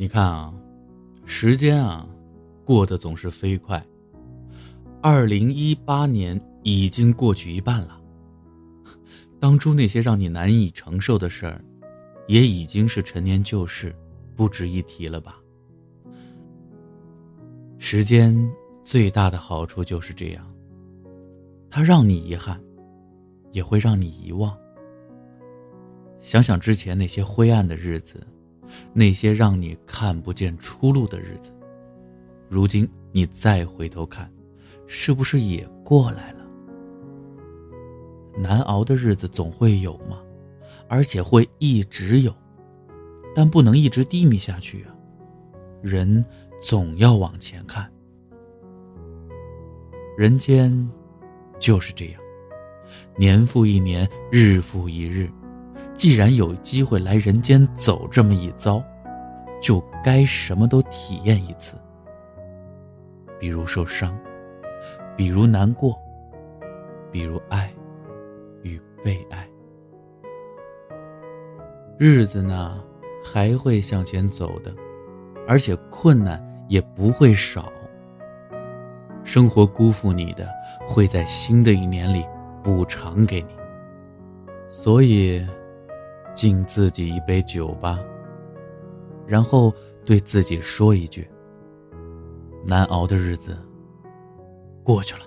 你看啊，时间啊，过得总是飞快。二零一八年已经过去一半了，当初那些让你难以承受的事儿，也已经是陈年旧事，不值一提了吧？时间最大的好处就是这样，它让你遗憾，也会让你遗忘。想想之前那些灰暗的日子。那些让你看不见出路的日子，如今你再回头看，是不是也过来了？难熬的日子总会有吗？而且会一直有，但不能一直低迷下去啊！人总要往前看。人间就是这样，年复一年，日复一日。既然有机会来人间走这么一遭，就该什么都体验一次。比如受伤，比如难过，比如爱与被爱。日子呢，还会向前走的，而且困难也不会少。生活辜负你的，会在新的一年里补偿给你。所以。敬自己一杯酒吧，然后对自己说一句：“难熬的日子过去了。”